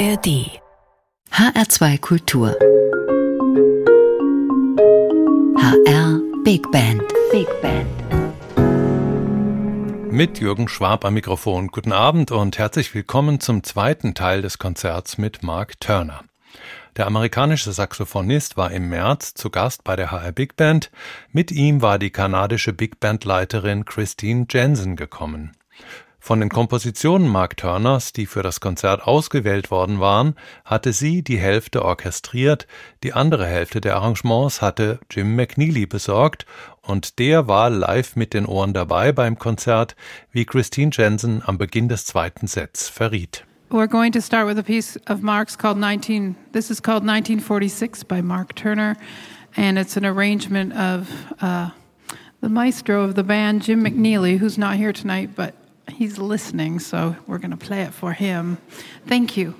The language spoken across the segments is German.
ARD HR2 Kultur HR Big Band Big Band mit Jürgen Schwab am Mikrofon. Guten Abend und herzlich willkommen zum zweiten Teil des Konzerts mit Mark Turner. Der amerikanische Saxophonist war im März zu Gast bei der HR Big Band. Mit ihm war die kanadische Big Band Leiterin Christine Jensen gekommen. Von den Kompositionen Mark Turners, die für das Konzert ausgewählt worden waren, hatte sie die Hälfte orchestriert, die andere Hälfte der Arrangements hatte Jim McNeely besorgt und der war live mit den Ohren dabei beim Konzert, wie Christine Jensen am Beginn des zweiten Sets verriet. We're going to start with a piece of Mark's called 19. This is called 1946 by Mark Turner, and it's an arrangement of uh, the maestro of the band, Jim McNeely, who's not here tonight, but he's listening, so we're going to play it for him. Thank you.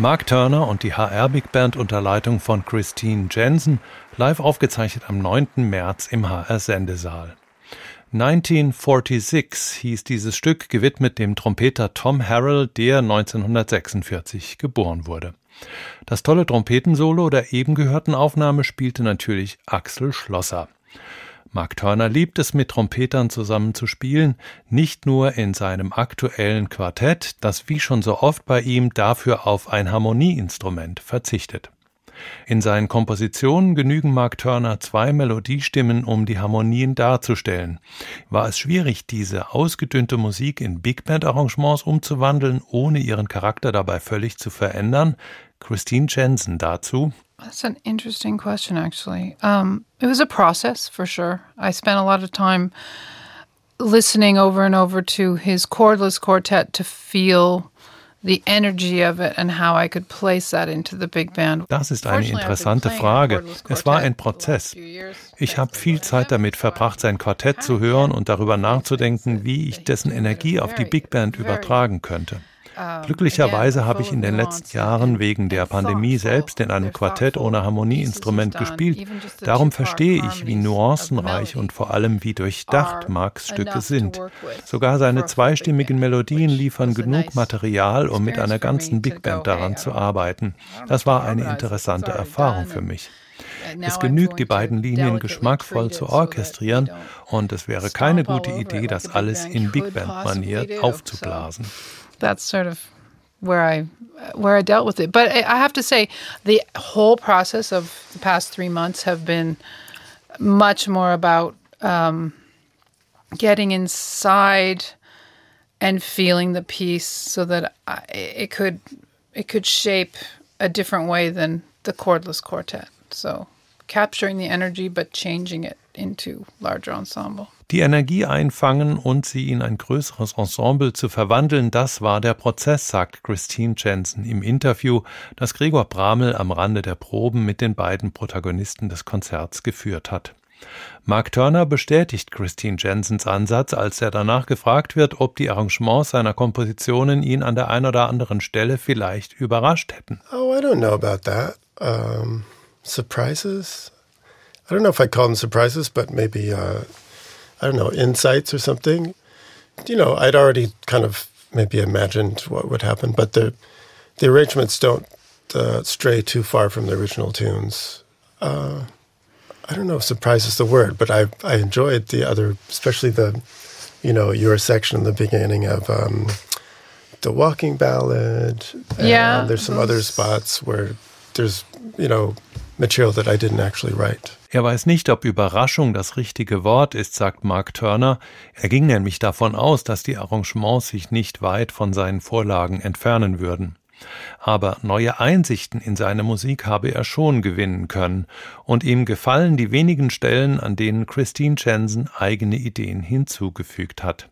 Mark Turner und die HR Big Band unter Leitung von Christine Jensen, live aufgezeichnet am 9. März im HR Sendesaal. 1946 hieß dieses Stück, gewidmet dem Trompeter Tom Harrell, der 1946 geboren wurde. Das tolle Trompetensolo der eben gehörten Aufnahme spielte natürlich Axel Schlosser. Mark Turner liebt es, mit Trompetern zusammen zu spielen, nicht nur in seinem aktuellen Quartett, das wie schon so oft bei ihm dafür auf ein Harmonieinstrument verzichtet. In seinen Kompositionen genügen Mark Turner zwei Melodiestimmen, um die Harmonien darzustellen. War es schwierig, diese ausgedünnte Musik in Big Band Arrangements umzuwandeln, ohne ihren Charakter dabei völlig zu verändern? Christine Jensen dazu. That's an interesting question, actually. Um, it was a process for sure. I spent a lot of time listening over and over to his cordless quartet to feel the energy of it and how I could place that into the big band. Das ist eine interessante Frage. Es war ein Prozess. Ich habe viel Zeit damit verbracht, sein Quartett zu hören und darüber nachzudenken, wie ich dessen Energie auf die Big Band übertragen könnte. Glücklicherweise habe ich in den letzten Jahren wegen der Pandemie selbst in einem Quartett ohne Harmonieinstrument gespielt. Darum verstehe ich, wie nuancenreich und vor allem wie durchdacht Marks Stücke sind. Sogar seine zweistimmigen Melodien liefern genug Material, um mit einer ganzen Big Band daran zu arbeiten. Das war eine interessante Erfahrung für mich. Es genügt, die beiden Linien geschmackvoll zu orchestrieren und es wäre keine gute Idee, das alles in Big Band-Manier aufzublasen. That's sort of where I where I dealt with it. But I have to say, the whole process of the past three months have been much more about um, getting inside and feeling the piece, so that I, it could it could shape a different way than the cordless quartet. So capturing the energy, but changing it into larger ensemble. Die Energie einfangen und sie in ein größeres Ensemble zu verwandeln, das war der Prozess, sagt Christine Jensen im Interview, das Gregor Bramel am Rande der Proben mit den beiden Protagonisten des Konzerts geführt hat. Mark Turner bestätigt Christine Jensens Ansatz, als er danach gefragt wird, ob die Arrangements seiner Kompositionen ihn an der einen oder anderen Stelle vielleicht überrascht hätten. Oh, I don't know about that. Um, surprises? I don't know if I call them surprises, but maybe uh I don't know, insights or something. You know, I'd already kind of maybe imagined what would happen, but the the arrangements don't uh, stray too far from the original tunes. Uh, I don't know if surprise is the word, but I I enjoyed the other, especially the, you know, your section in the beginning of um, the walking ballad. yeah, there's some other spots where there's you know material that I didn't actually write. Er weiß nicht, ob Überraschung das richtige Wort ist, sagt Mark Turner. Er ging nämlich davon aus, dass die Arrangements sich nicht weit von seinen Vorlagen entfernen würden. Aber neue Einsichten in seine Musik habe er schon gewinnen können, und ihm gefallen die wenigen Stellen, an denen Christine Jensen eigene Ideen hinzugefügt hat.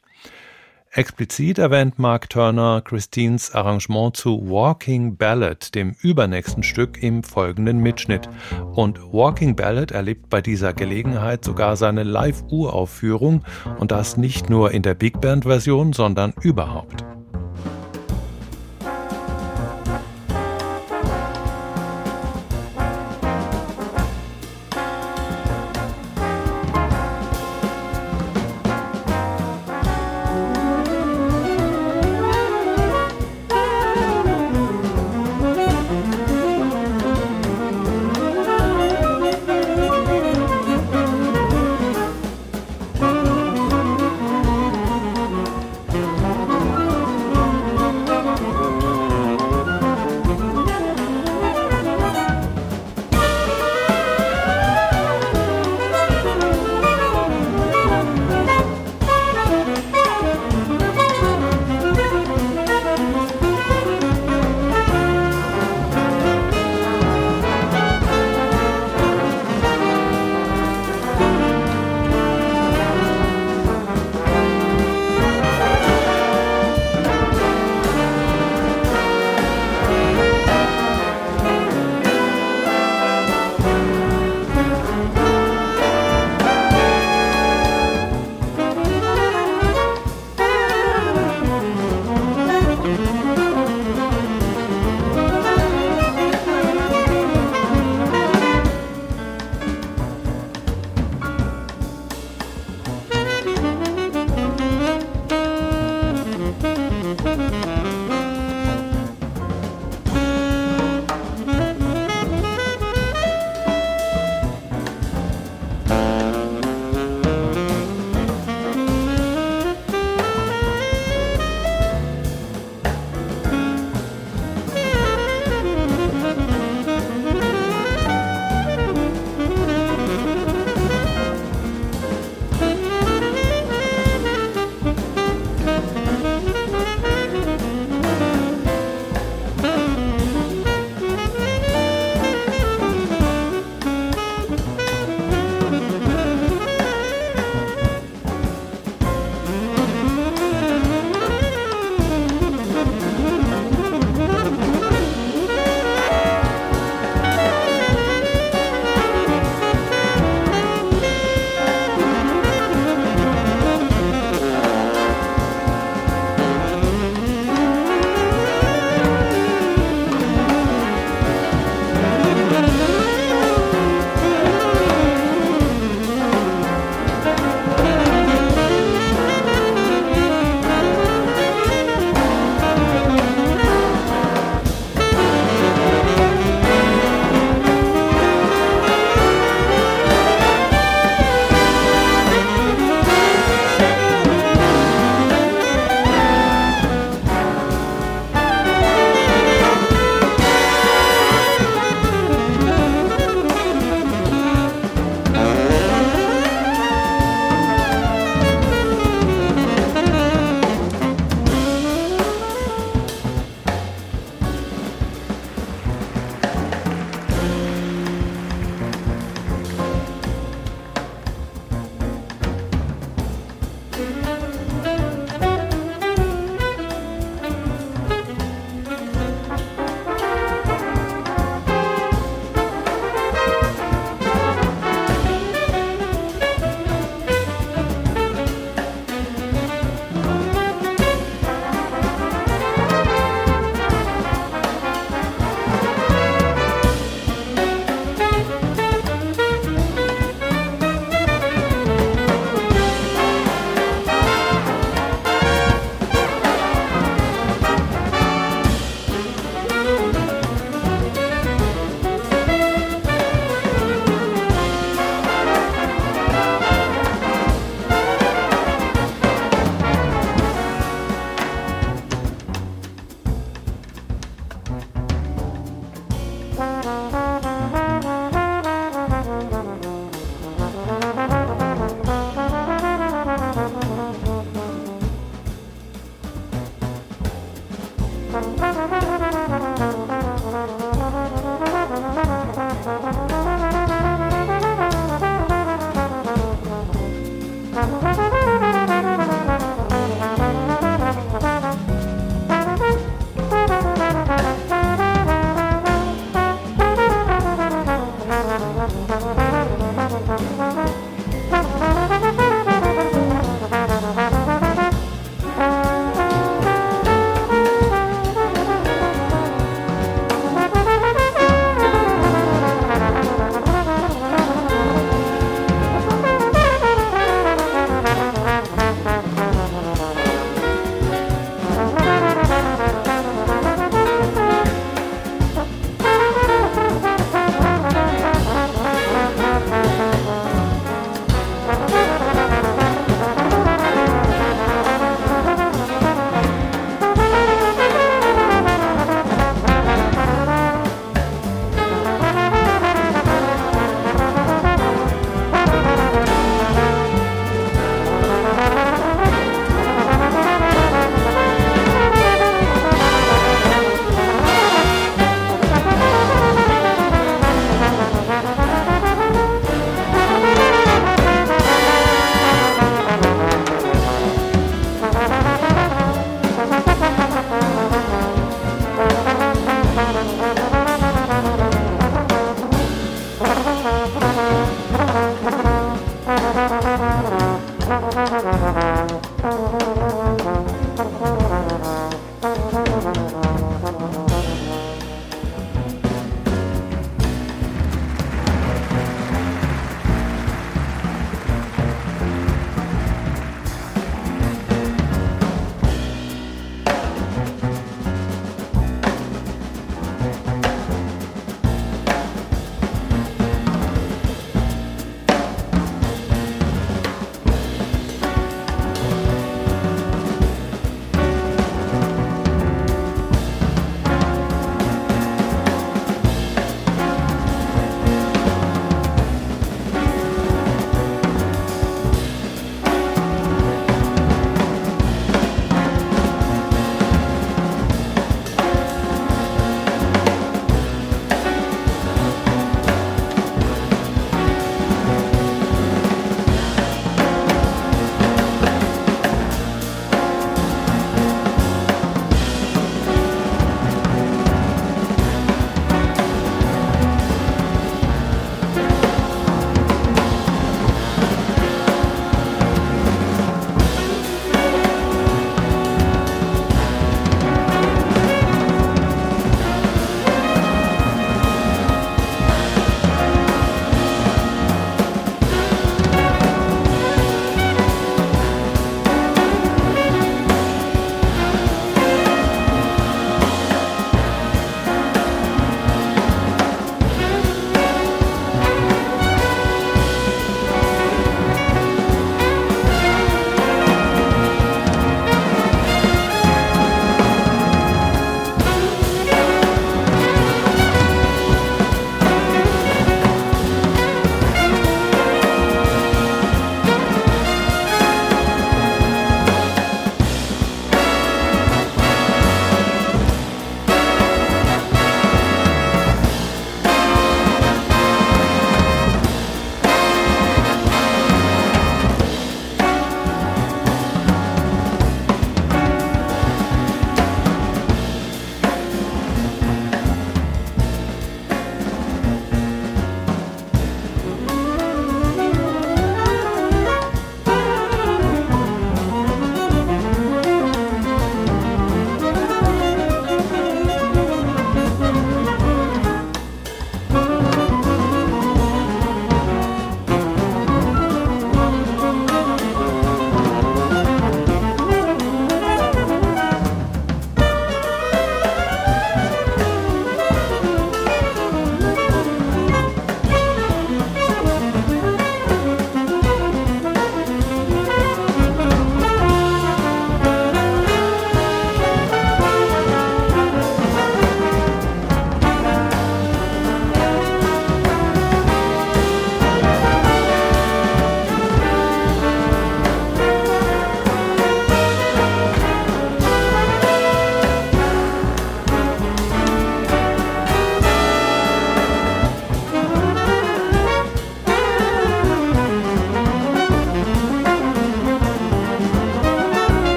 Explizit erwähnt Mark Turner Christines Arrangement zu Walking Ballad, dem übernächsten Stück im folgenden Mitschnitt. Und Walking Ballad erlebt bei dieser Gelegenheit sogar seine Live-Uraufführung und das nicht nur in der Big Band-Version, sondern überhaupt.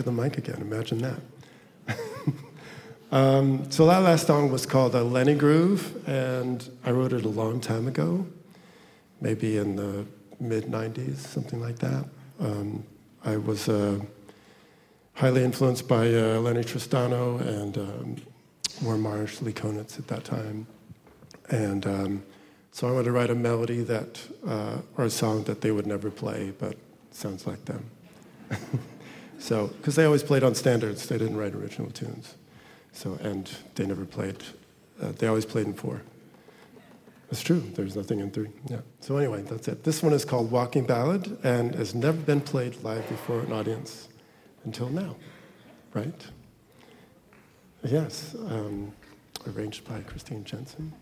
At the mic again. Imagine that. um, so that last song was called uh, Lenny Groove, and I wrote it a long time ago, maybe in the mid 90s, something like that. Um, I was uh, highly influenced by uh, Lenny Tristano and um, Warren Marsh, Lee Konitz at that time. And um, so I wanted to write a melody that, uh, or a song that they would never play, but sounds like them. so, because they always played on standards, they didn't write original tunes. So, and they never played, uh, they always played in four. It's true, there's nothing in three. Yeah. So, anyway, that's it. This one is called Walking Ballad and has never been played live before an audience until now, right? Yes, um, arranged by Christine Jensen.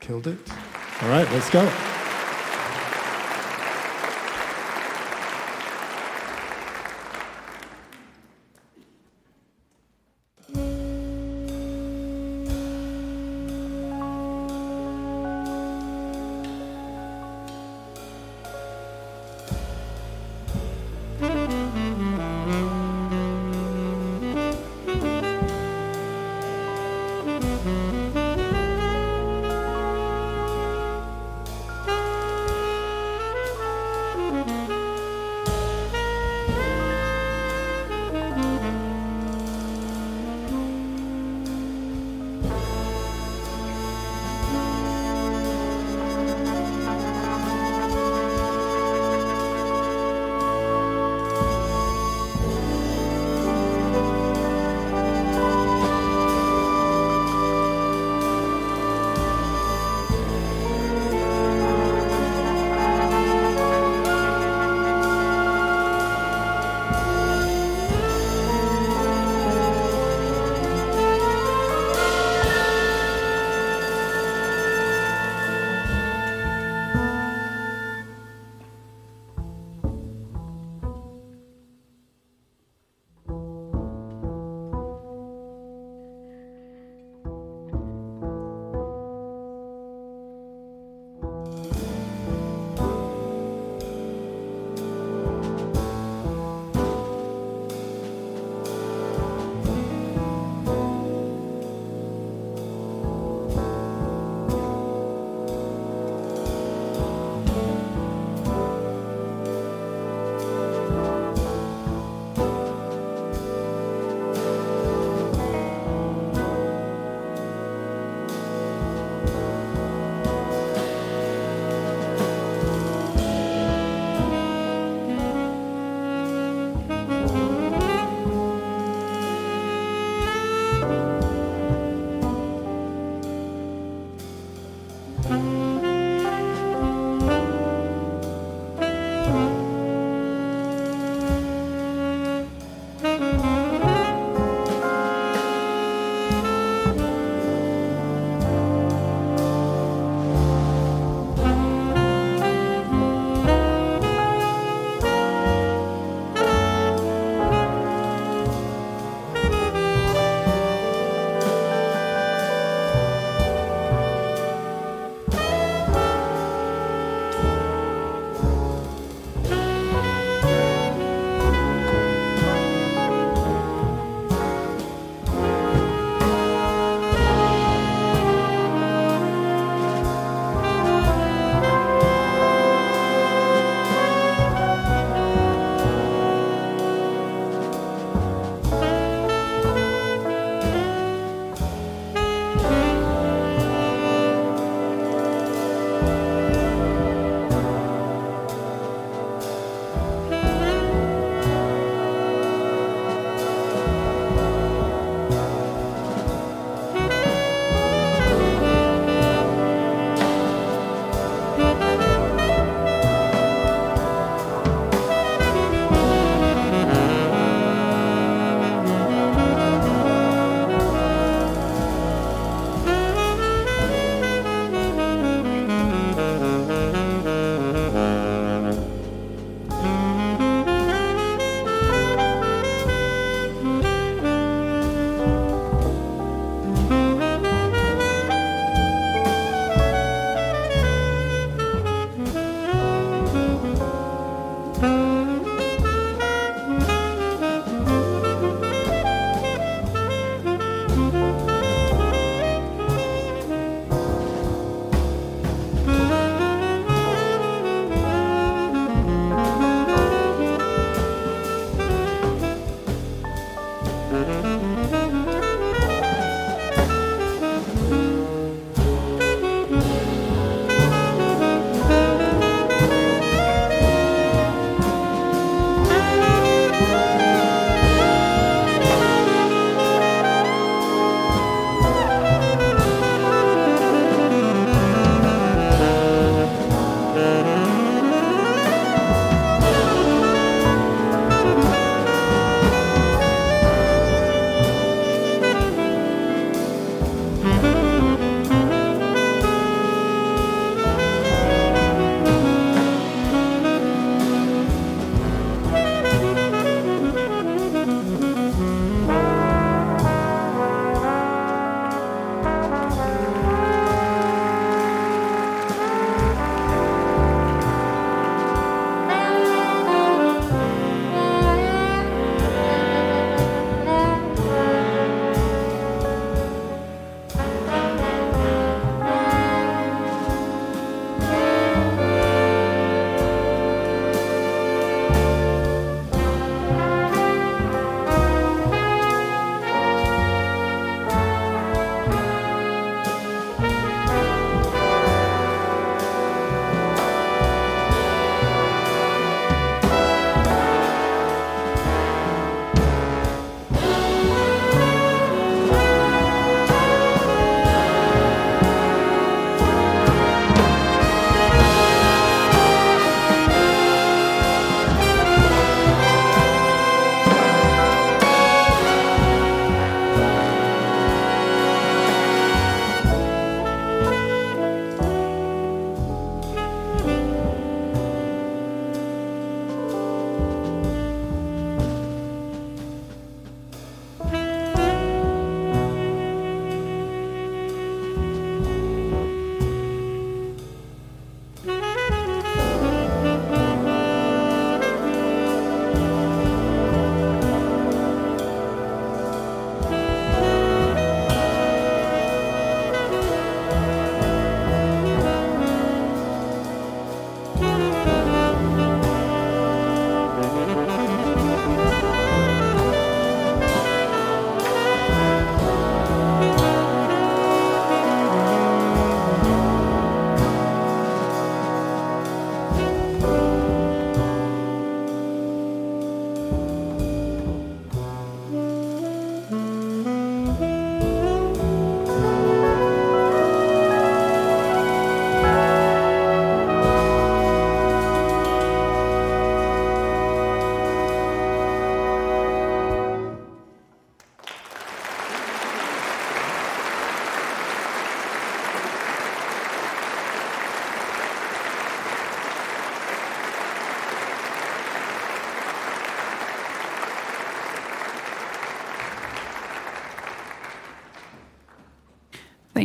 Killed it. All right, let's go.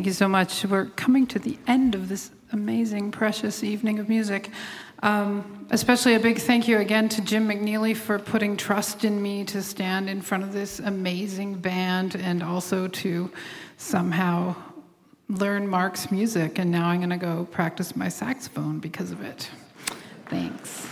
You so much. We're coming to the end of this amazing, precious evening of music. Um, especially a big thank you again to Jim McNeely for putting trust in me to stand in front of this amazing band and also to somehow learn Mark's music. And now I'm going to go practice my saxophone because of it. Thanks.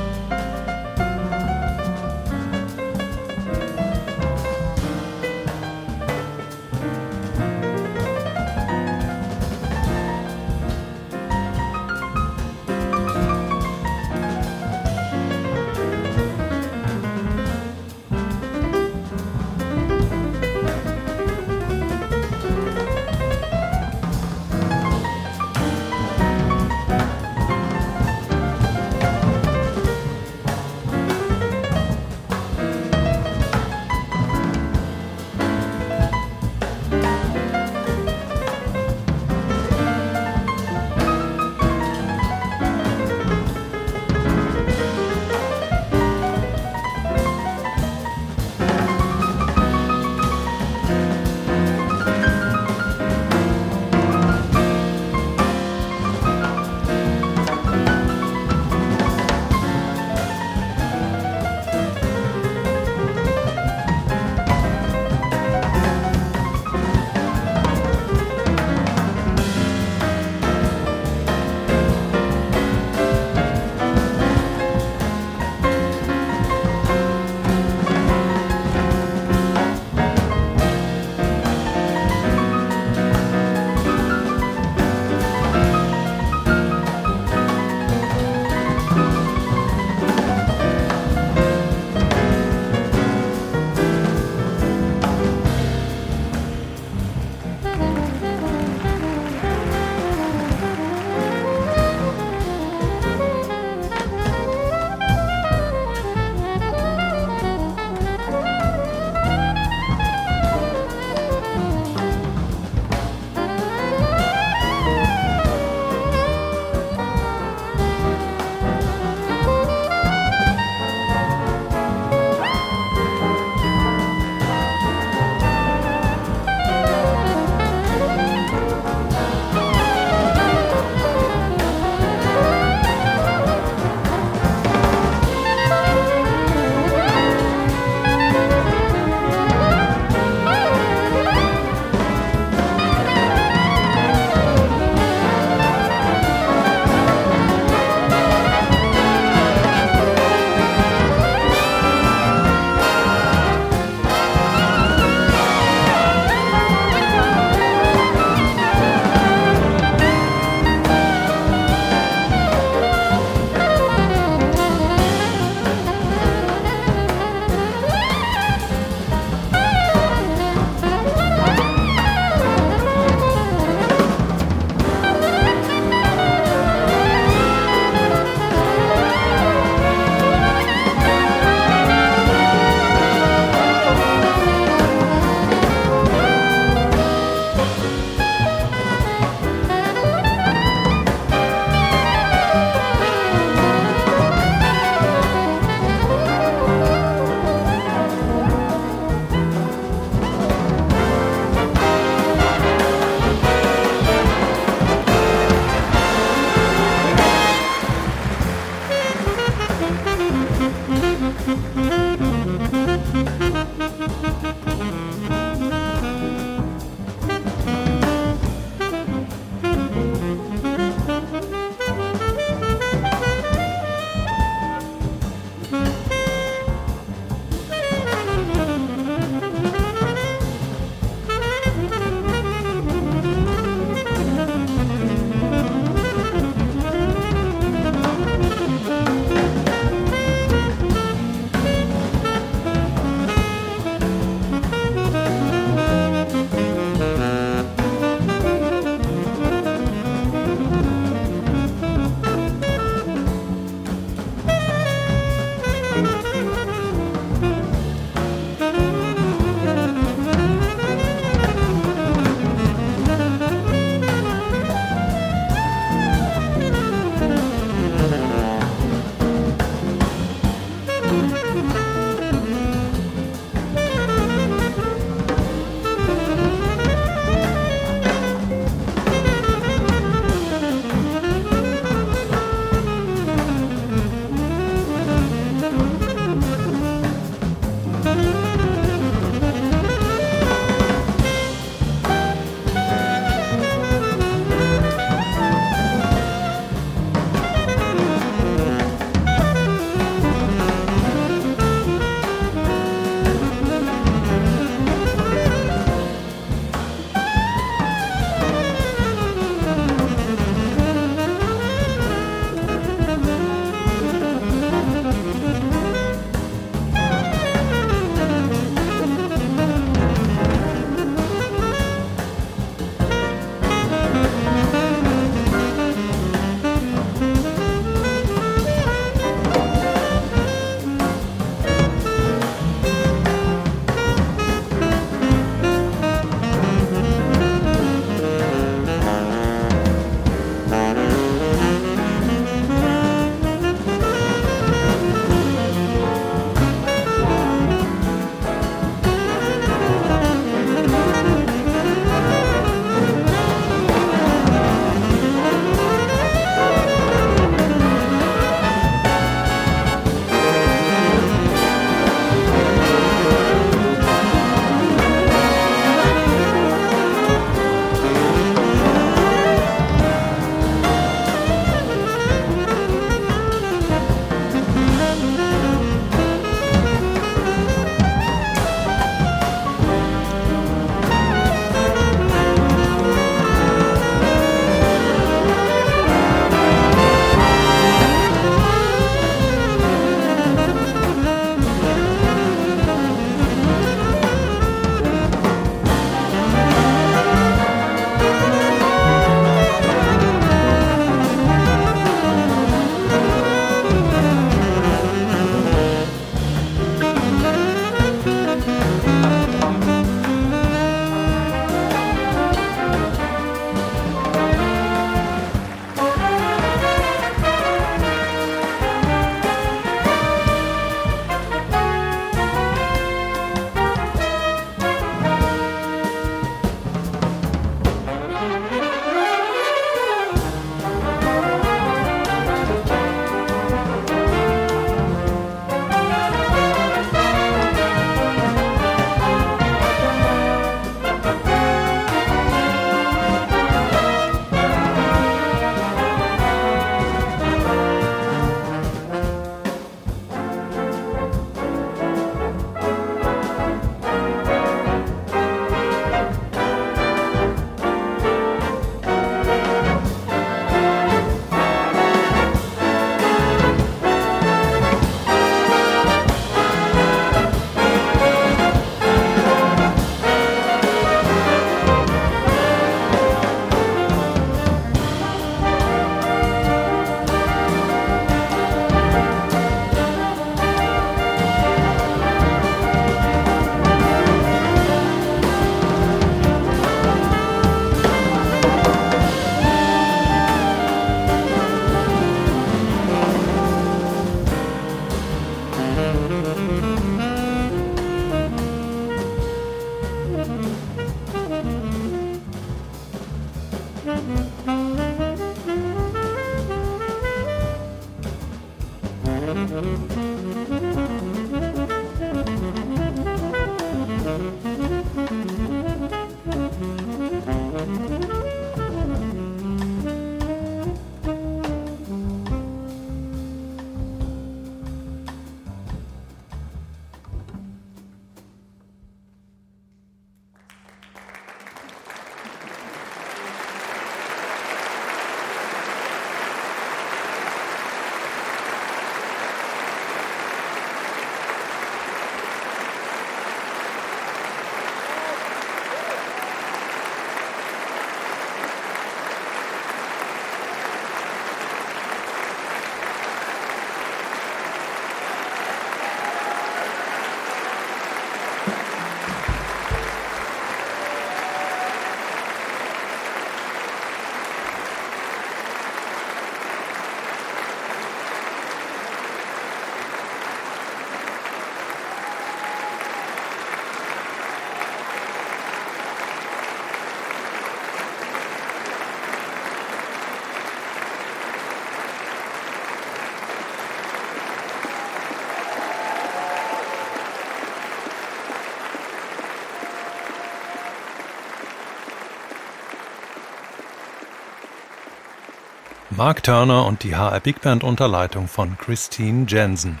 Mark Turner und die HR Big Band unter Leitung von Christine Jensen.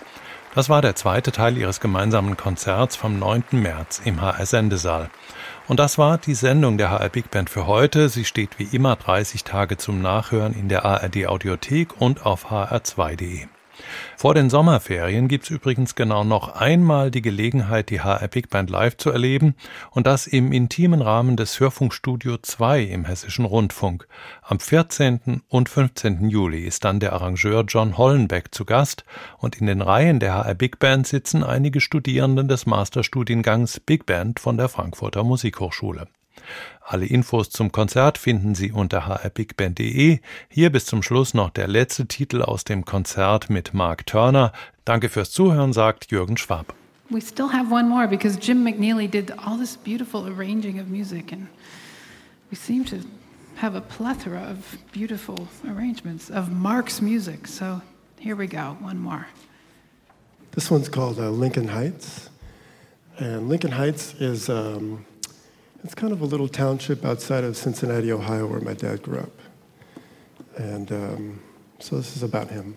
Das war der zweite Teil ihres gemeinsamen Konzerts vom 9. März im HR Sendesaal. Und das war die Sendung der HR Big Band für heute. Sie steht wie immer 30 Tage zum Nachhören in der ARD Audiothek und auf hr2.de. Vor den Sommerferien gibt's übrigens genau noch einmal die Gelegenheit, die HR Big Band live zu erleben und das im intimen Rahmen des Hörfunkstudio 2 im Hessischen Rundfunk. Am 14. und 15. Juli ist dann der Arrangeur John Hollenbeck zu Gast und in den Reihen der HR Big Band sitzen einige Studierenden des Masterstudiengangs Big Band von der Frankfurter Musikhochschule. Alle Infos zum Konzert finden Sie unter hrbigband.de. Hier bis zum Schluss noch der letzte Titel aus dem Konzert mit Mark Turner. Danke fürs Zuhören, sagt Jürgen Schwab. We still have one more because Jim McNeely did all this beautiful arranging of music, and we seem to have a plethora of beautiful arrangements of Mark's music. So here we go, one more. This one's called uh, Lincoln Heights. And Lincoln Heights is um, it's kind of a little township outside of Cincinnati, Ohio, where my dad grew up. And um, so this is about him.